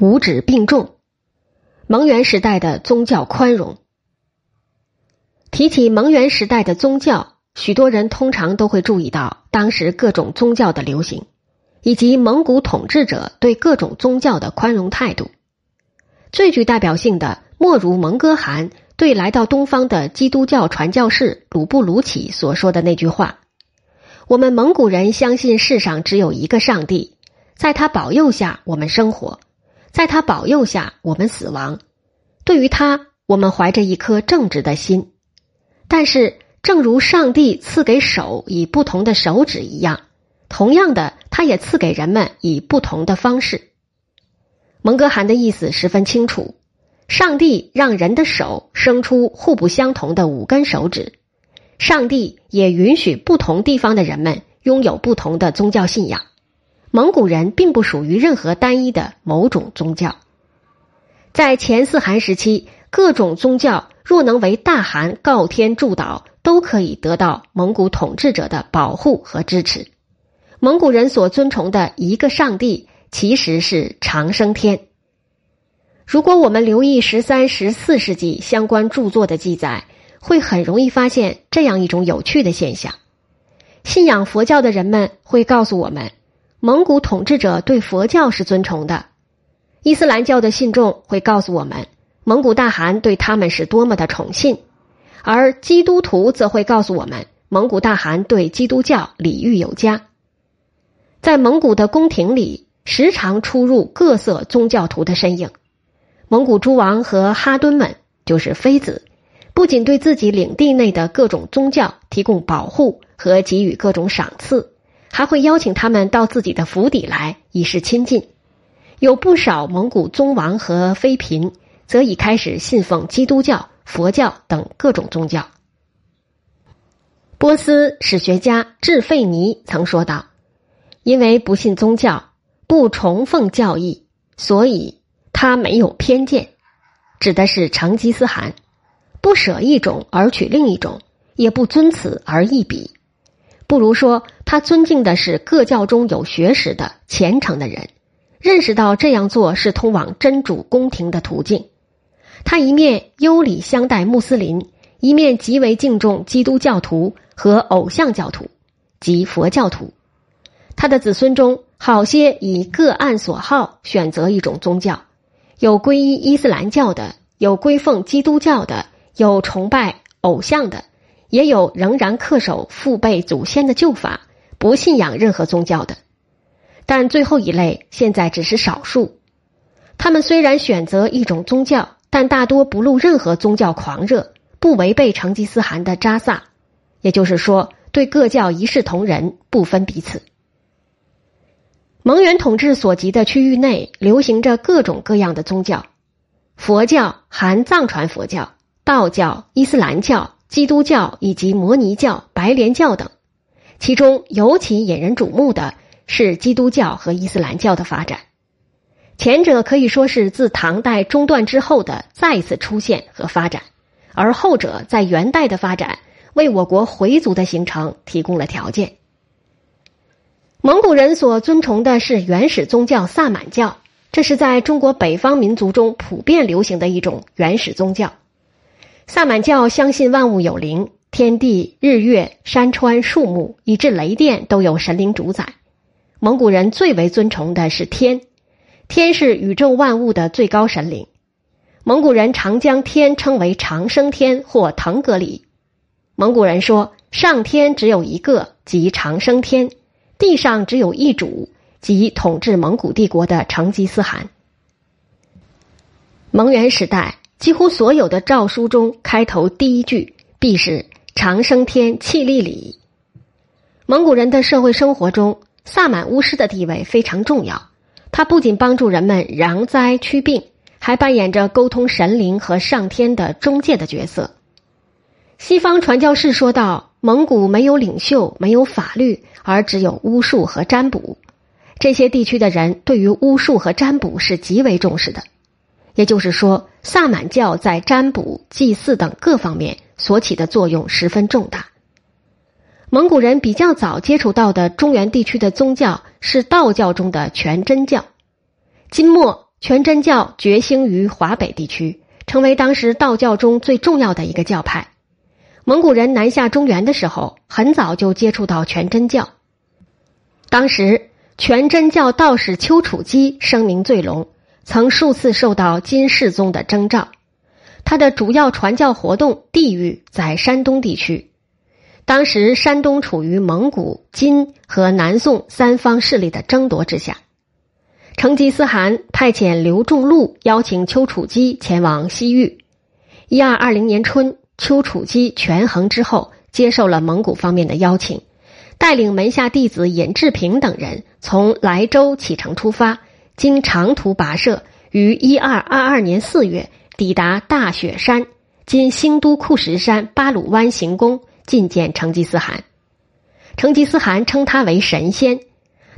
五指并重。蒙元时代的宗教宽容。提起蒙元时代的宗教，许多人通常都会注意到当时各种宗教的流行，以及蒙古统治者对各种宗教的宽容态度。最具代表性的，莫如蒙哥汗对来到东方的基督教传教士鲁布鲁起所说的那句话：“我们蒙古人相信世上只有一个上帝，在他保佑下我们生活，在他保佑下我们死亡。对于他，我们怀着一颗正直的心。但是，正如上帝赐给手以不同的手指一样，同样的，他也赐给人们以不同的方式。”蒙哥汗的意思十分清楚：上帝让人的手生出互不相同的五根手指，上帝也允许不同地方的人们拥有不同的宗教信仰。蒙古人并不属于任何单一的某种宗教。在前四汗时期，各种宗教若能为大汗告天祝祷，都可以得到蒙古统治者的保护和支持。蒙古人所尊崇的一个上帝。其实是长生天。如果我们留意十三、十四世纪相关著作的记载，会很容易发现这样一种有趣的现象：信仰佛教的人们会告诉我们，蒙古统治者对佛教是尊崇的；伊斯兰教的信众会告诉我们，蒙古大汗对他们是多么的宠信；而基督徒则会告诉我们，蒙古大汗对基督教礼遇有加。在蒙古的宫廷里。时常出入各色宗教徒的身影，蒙古诸王和哈敦们就是妃子，不仅对自己领地内的各种宗教提供保护和给予各种赏赐，还会邀请他们到自己的府邸来以示亲近。有不少蒙古宗王和妃嫔则已开始信奉基督教、佛教等各种宗教。波斯史学家智费尼曾说道：“因为不信宗教。”不崇奉教义，所以他没有偏见，指的是成吉思汗，不舍一种而取另一种，也不尊此而异彼，不如说他尊敬的是各教中有学识的虔诚的人，认识到这样做是通往真主宫廷的途径。他一面优礼相待穆斯林，一面极为敬重基督教徒和偶像教徒及佛教徒。他的子孙中。好些以各案所好选择一种宗教，有皈依伊斯兰教的，有归奉基督教的，有崇拜偶像的，也有仍然恪守父辈祖先的旧法，不信仰任何宗教的。但最后一类现在只是少数。他们虽然选择一种宗教，但大多不露任何宗教狂热，不违背成吉思汗的扎萨，也就是说，对各教一视同仁，不分彼此。蒙元统治所及的区域内流行着各种各样的宗教，佛教含藏传佛教、道教、伊斯兰教、基督教以及摩尼教、白莲教等。其中尤其引人瞩目的是基督教和伊斯兰教的发展，前者可以说是自唐代中断之后的再次出现和发展，而后者在元代的发展为我国回族的形成提供了条件。蒙古人所尊崇的是原始宗教萨满教，这是在中国北方民族中普遍流行的一种原始宗教。萨满教相信万物有灵，天地、日月、山川、树木，以至雷电都有神灵主宰。蒙古人最为尊崇的是天，天是宇宙万物的最高神灵。蒙古人常将天称为长生天或腾格里。蒙古人说，上天只有一个，即长生天。地上只有一主，即统治蒙古帝国的成吉思汗。蒙元时代，几乎所有的诏书中开头第一句必是“长生天气力礼”。蒙古人的社会生活中，萨满巫师的地位非常重要。他不仅帮助人们攘灾驱病，还扮演着沟通神灵和上天的中介的角色。西方传教士说道。蒙古没有领袖，没有法律，而只有巫术和占卜。这些地区的人对于巫术和占卜是极为重视的。也就是说，萨满教在占卜、祭祀等各方面所起的作用十分重大。蒙古人比较早接触到的中原地区的宗教是道教中的全真教。金末全真教觉兴于华北地区，成为当时道教中最重要的一个教派。蒙古人南下中原的时候，很早就接触到全真教。当时，全真教道士丘处机声名最隆，曾数次受到金世宗的征召。他的主要传教活动地域在山东地区。当时，山东处于蒙古、金和南宋三方势力的争夺之下。成吉思汗派遣刘仲禄邀请丘处机前往西域。一二二零年春，丘处机权衡之后，接受了蒙古方面的邀请，带领门下弟子尹志平等人从莱州启程出发，经长途跋涉，于一二二二年四月抵达大雪山（今兴都库什山巴鲁湾行宫），觐见成吉思汗。成吉思汗称他为神仙。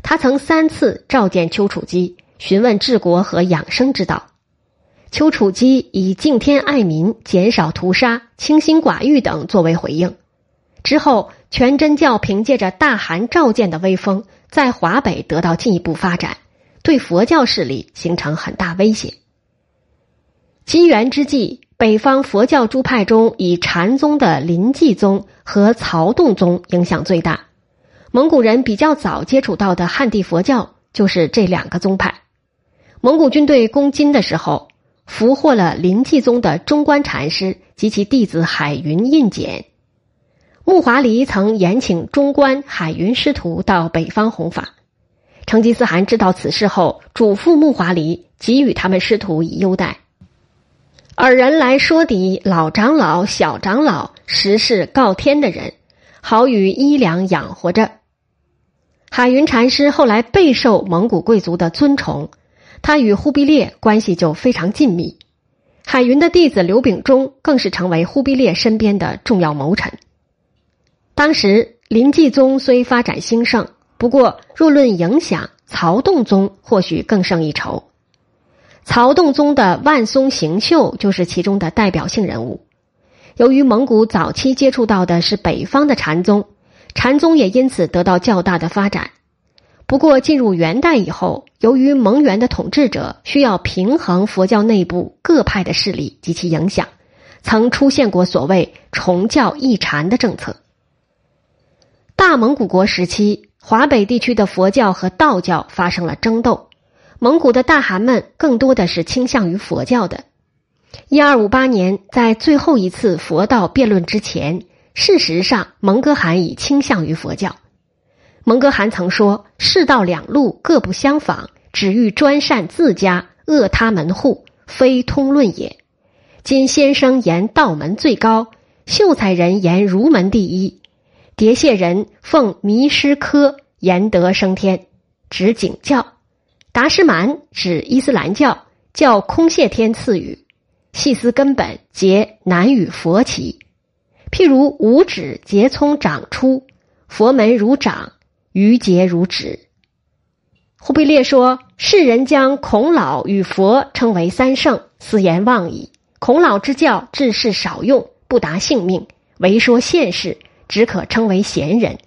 他曾三次召见丘处机，询问治国和养生之道。丘处机以敬天爱民、减少屠杀、清心寡欲等作为回应。之后，全真教凭借着大汗召见的威风，在华北得到进一步发展，对佛教势力形成很大威胁。金元之际，北方佛教诸派中，以禅宗的临济宗和曹洞宗影响最大。蒙古人比较早接触到的汉地佛教就是这两个宗派。蒙古军队攻金的时候，俘获了临济宗的中观禅师及其弟子海云印简。木华黎曾延请中观、海云师徒到北方弘法。成吉思汗知道此事后，嘱咐木华黎给予他们师徒以优待。尔人来说敌老长老、小长老，实是告天的人，好与衣粮养活着。海云禅师后来备受蒙古贵族的尊崇，他与忽必烈关系就非常紧密。海云的弟子刘秉忠更是成为忽必烈身边的重要谋臣。当时临济宗虽发展兴盛，不过若论影响，曹洞宗或许更胜一筹。曹洞宗的万松行秀就是其中的代表性人物。由于蒙古早期接触到的是北方的禅宗。禅宗也因此得到较大的发展。不过，进入元代以后，由于蒙元的统治者需要平衡佛教内部各派的势力及其影响，曾出现过所谓重教抑禅的政策。大蒙古国时期，华北地区的佛教和道教发生了争斗，蒙古的大汗们更多的是倾向于佛教的。一二五八年，在最后一次佛道辩论之前。事实上，蒙哥汗已倾向于佛教。蒙哥汗曾说：“世道两路各不相仿，只欲专善自家，恶他门户，非通论也。今先生言道门最高，秀才人言儒门第一，叠谢人奉迷失科，言德升天，指景教；达什蛮指伊斯兰教，教空谢天赐予。细思根本，皆难与佛齐。”譬如五指节葱长出，佛门如掌，余节如指。忽必烈说：“世人将孔老与佛称为三圣，此言妄矣。孔老之教治世少用，不达性命，唯说现世，只可称为贤人。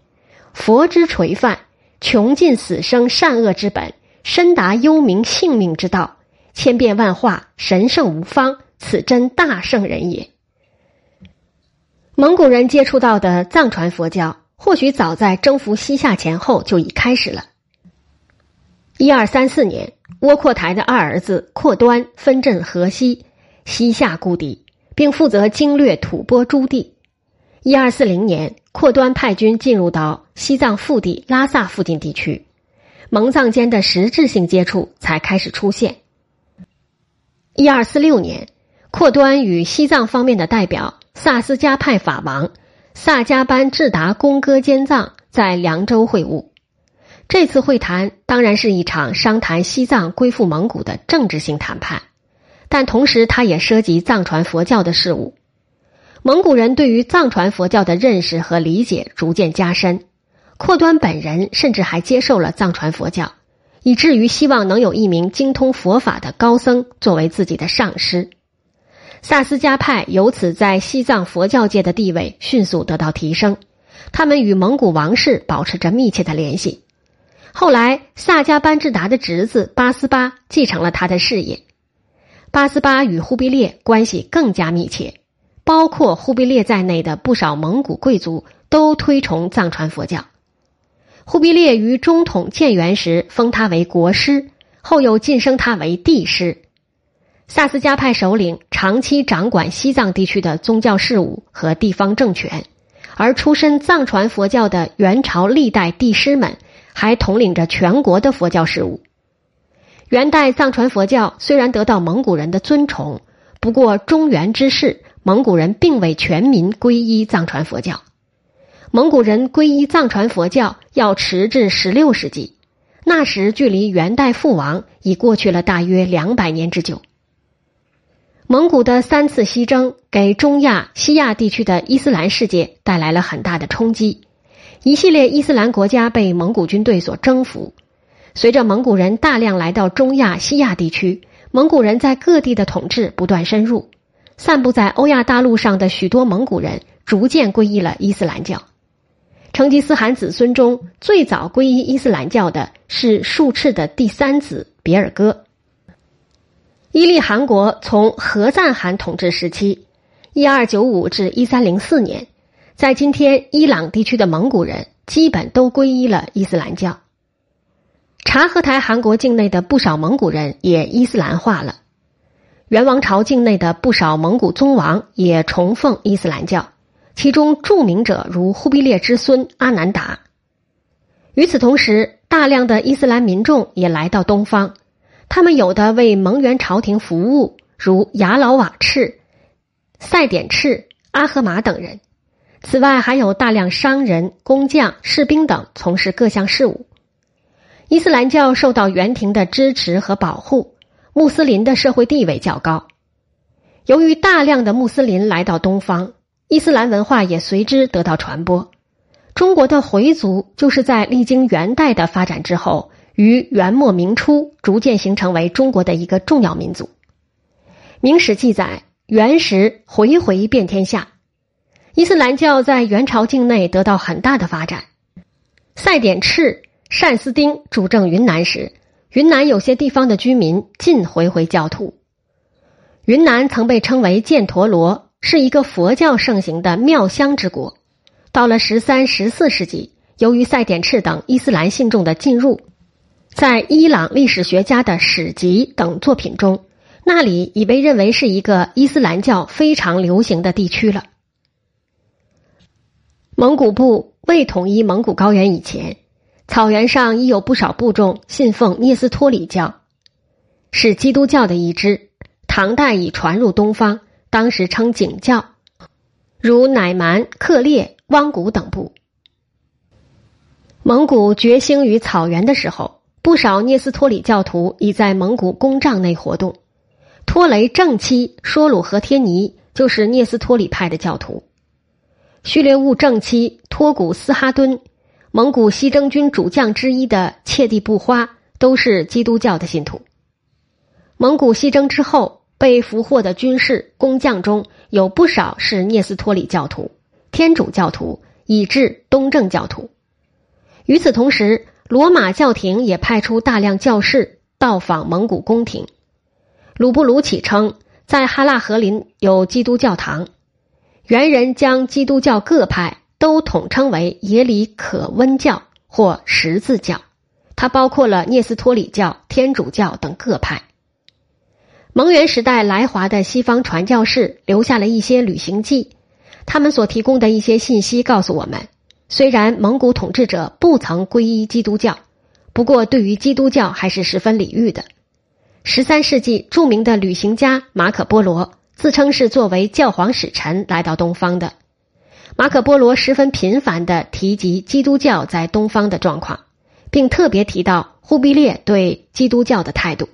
佛之垂范，穷尽死生善恶之本，深达幽冥性命之道，千变万化，神圣无方，此真大圣人也。”蒙古人接触到的藏传佛教，或许早在征服西夏前后就已开始了。一二三四年，窝阔台的二儿子阔端分镇河西、西夏故地，并负责经略吐蕃诸地。一二四零年，阔端派军进入到西藏腹地拉萨附近地区，蒙藏间的实质性接触才开始出现。一二四六年，阔端与西藏方面的代表。萨斯加派法王萨迦班智达公哥坚藏在凉州会晤。这次会谈当然是一场商谈西藏归附蒙古的政治性谈判，但同时它也涉及藏传佛教的事务。蒙古人对于藏传佛教的认识和理解逐渐加深，阔端本人甚至还接受了藏传佛教，以至于希望能有一名精通佛法的高僧作为自己的上师。萨斯加派由此在西藏佛教界的地位迅速得到提升，他们与蒙古王室保持着密切的联系。后来，萨迦班智达的侄子八思巴继承了他的事业。八思巴与忽必烈关系更加密切，包括忽必烈在内的不少蒙古贵族都推崇藏传佛教。忽必烈于中统建元时封他为国师，后又晋升他为帝师。萨斯加派首领长期掌管西藏地区的宗教事务和地方政权，而出身藏传佛教的元朝历代帝师们还统领着全国的佛教事务。元代藏传佛教虽然得到蒙古人的尊崇，不过中原之事，蒙古人并未全民皈依藏传佛教。蒙古人皈依藏传佛教要迟至十六世纪，那时距离元代覆亡已过去了大约两百年之久。蒙古的三次西征给中亚、西亚地区的伊斯兰世界带来了很大的冲击，一系列伊斯兰国家被蒙古军队所征服。随着蒙古人大量来到中亚、西亚地区，蒙古人在各地的统治不断深入，散布在欧亚大陆上的许多蒙古人逐渐皈依了伊斯兰教。成吉思汗子孙中最早皈依伊斯兰教的是术赤的第三子别尔哥。伊利汗国从和赞汗统治时期（一二九五至一三零四年），在今天伊朗地区的蒙古人基本都皈依了伊斯兰教。察合台汗国境内的不少蒙古人也伊斯兰化了，元王朝境内的不少蒙古宗王也崇奉伊斯兰教，其中著名者如忽必烈之孙阿难达。与此同时，大量的伊斯兰民众也来到东方，他们有的为蒙元朝廷服务，如雅老瓦赤、赛典赤、阿赫玛等人；此外，还有大量商人、工匠、士兵等从事各项事务。伊斯兰教受到元廷的支持和保护，穆斯林的社会地位较高。由于大量的穆斯林来到东方，伊斯兰文化也随之得到传播。中国的回族就是在历经元代的发展之后，于元末明初逐渐形成为中国的一个重要民族。明史记载，元时回回遍天下，伊斯兰教在元朝境内得到很大的发展。赛典赤。善思丁主政云南时，云南有些地方的居民尽回回教徒。云南曾被称为犍陀罗，是一个佛教盛行的庙香之国。到了十三、十四世纪，由于赛典赤等伊斯兰信众的进入，在伊朗历史学家的史籍等作品中，那里已被认为是一个伊斯兰教非常流行的地区了。蒙古部未统一蒙古高原以前。草原上已有不少部众信奉聂斯托里教，是基督教的一支。唐代已传入东方，当时称景教，如乃蛮、克烈、汪古等部。蒙古觉兴于草原的时候，不少聂斯托里教徒已在蒙古公帐内活动。托雷正妻说鲁和天尼就是聂斯托里派的教徒，序列兀正妻托古斯哈敦。蒙古西征军主将之一的切蒂布花都是基督教的信徒。蒙古西征之后被俘获的军事工匠中有不少是聂斯托里教徒、天主教徒，以至东正教徒。与此同时，罗马教廷也派出大量教士到访蒙古宫廷。鲁布鲁启称，在哈拉和林有基督教堂。元人将基督教各派。都统称为耶里可温教或十字教，它包括了聂斯托里教、天主教等各派。蒙元时代来华的西方传教士留下了一些旅行记，他们所提供的一些信息告诉我们，虽然蒙古统治者不曾皈依基督教，不过对于基督教还是十分礼遇的。十三世纪著名的旅行家马可波罗自称是作为教皇使臣来到东方的。马可波罗十分频繁的提及基督教在东方的状况，并特别提到忽必烈对基督教的态度。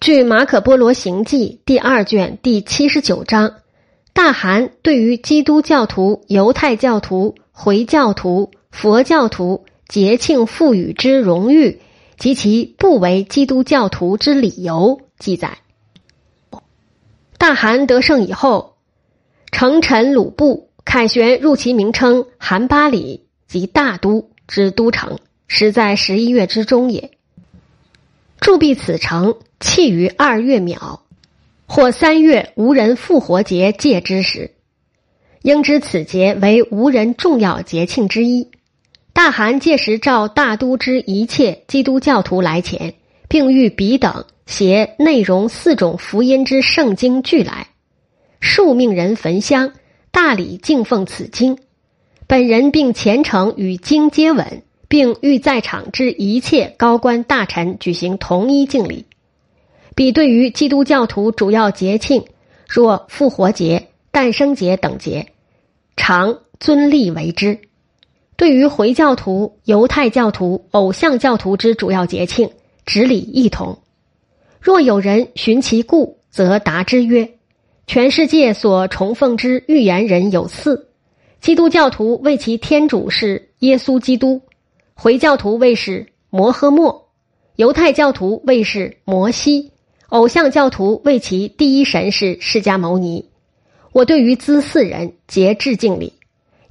据《马可波罗行记》第二卷第七十九章，大汗对于基督教徒、犹太教徒、回教徒、佛教徒节庆赋予之荣誉及其不为基督教徒之理由记载。大汗得胜以后，成臣鲁布。凯旋入其名称韩巴里即大都之都城，时在十一月之中也。铸币此城，弃于二月卯，或三月无人复活节戒之时，应知此节为无人重要节庆之一。大汗届时召大都之一切基督教徒来前，并欲彼等携内容四种福音之圣经俱来，数命人焚香，大礼敬奉此经。本人并虔诚与经接吻，并欲在场之一切高官大臣举行同一敬礼。彼对于基督教徒主要节庆，若复活节、诞生节等节，常尊立为之。对于回教徒、犹太教徒、偶像教徒之主要节庆，执礼一同。若有人寻其故，则答之曰：全世界所崇奉之预言人有四：基督教徒为其天主是耶稣基督，回教徒为是摩诃末，犹太教徒为是摩西，偶像教徒为其第一神是释迦牟尼。我对于兹四人皆致敬礼。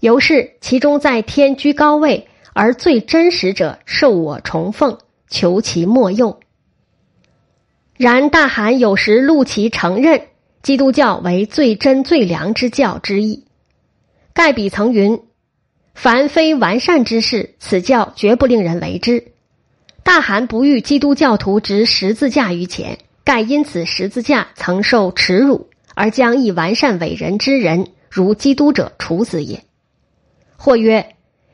由是其中在天居高位而最真实者受我崇奉，求其莫佑。然大汗有时录其承认基督教为最真最良之教之意。盖比曾云：“凡非完善之事，此教绝不令人为之。”大汗不欲基督教徒执十字架于前，盖因此十字架曾受耻辱，而将一完善伟人之人如基督者处死也。或曰：“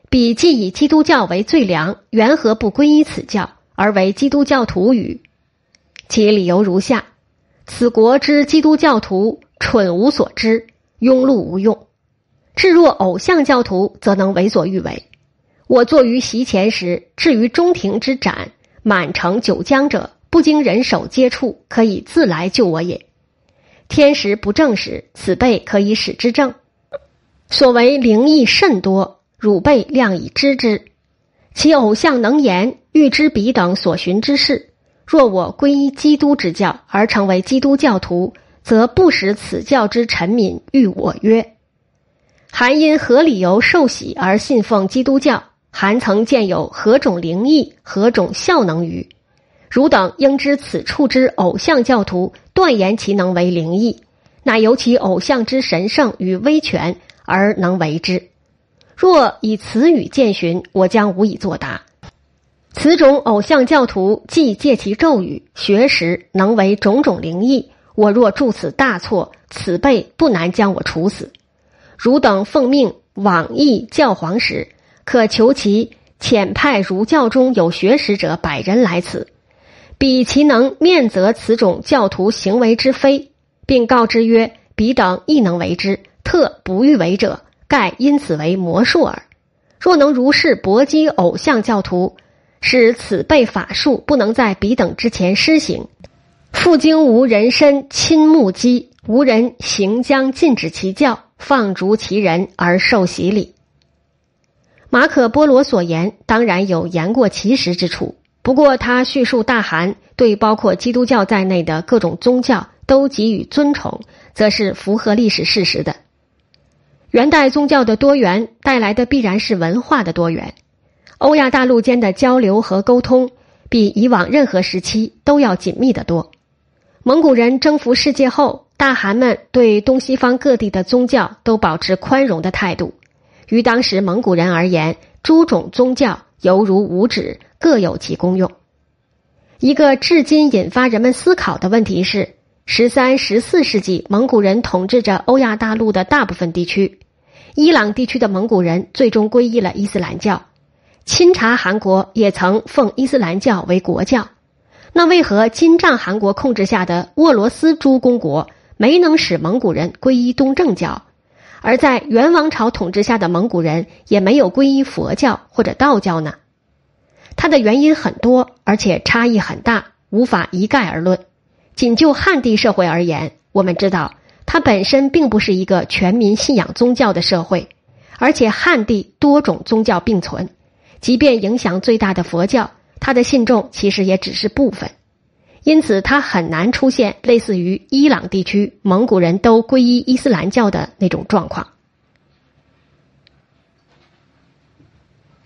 彼既以基督教为最良，缘何不皈依此教，而为基督教徒与？”其理由如下：此国之基督教徒蠢无所知，庸碌无用；至若偶像教徒，则能为所欲为。我坐于席前时，至于中庭之斩满城九江者，不经人手接触，可以自来救我也。天时不正时，此辈可以使之正。所为灵异甚多，汝辈量以知之。其偶像能言，欲知彼等所寻之事。若我皈依基督之教而成为基督教徒，则不使此教之臣民欲我曰：“韩因何理由受洗而信奉基督教？韩曾见有何种灵异，何种效能于？汝等应知此处之偶像教徒断言其能为灵异，乃由其偶像之神圣与威权。”而能为之。若以此语见寻，我将无以作答。此种偶像教徒既借其咒语学识，能为种种灵异。我若著此大错，此辈不难将我处死。汝等奉命往诣教皇时，可求其遣派儒教中有学识者百人来此，彼其能面责此种教徒行为之非，并告之曰：彼等亦能为之。特不欲为者，盖因此为魔术耳。若能如是搏击偶像教徒，使此辈法术不能在彼等之前施行，复经无人身亲目击，无人行将禁止其教，放逐其人而受洗礼。马可波罗所言当然有言过其实之处，不过他叙述大汗对包括基督教在内的各种宗教都给予尊崇，则是符合历史事实的。元代宗教的多元带来的必然是文化的多元，欧亚大陆间的交流和沟通比以往任何时期都要紧密得多。蒙古人征服世界后，大汗们对东西方各地的宗教都保持宽容的态度。于当时蒙古人而言，诸种宗教犹如五指，各有其功用。一个至今引发人们思考的问题是。十三、十四世纪，蒙古人统治着欧亚大陆的大部分地区。伊朗地区的蒙古人最终皈依了伊斯兰教。钦察汗国也曾奉伊斯兰教为国教。那为何金帐汗国控制下的沃罗斯诸公国没能使蒙古人皈依东正教，而在元王朝统治下的蒙古人也没有皈依佛教或者道教呢？它的原因很多，而且差异很大，无法一概而论。仅就汉地社会而言，我们知道它本身并不是一个全民信仰宗教的社会，而且汉地多种宗教并存，即便影响最大的佛教，他的信众其实也只是部分，因此他很难出现类似于伊朗地区蒙古人都皈依伊斯兰教的那种状况。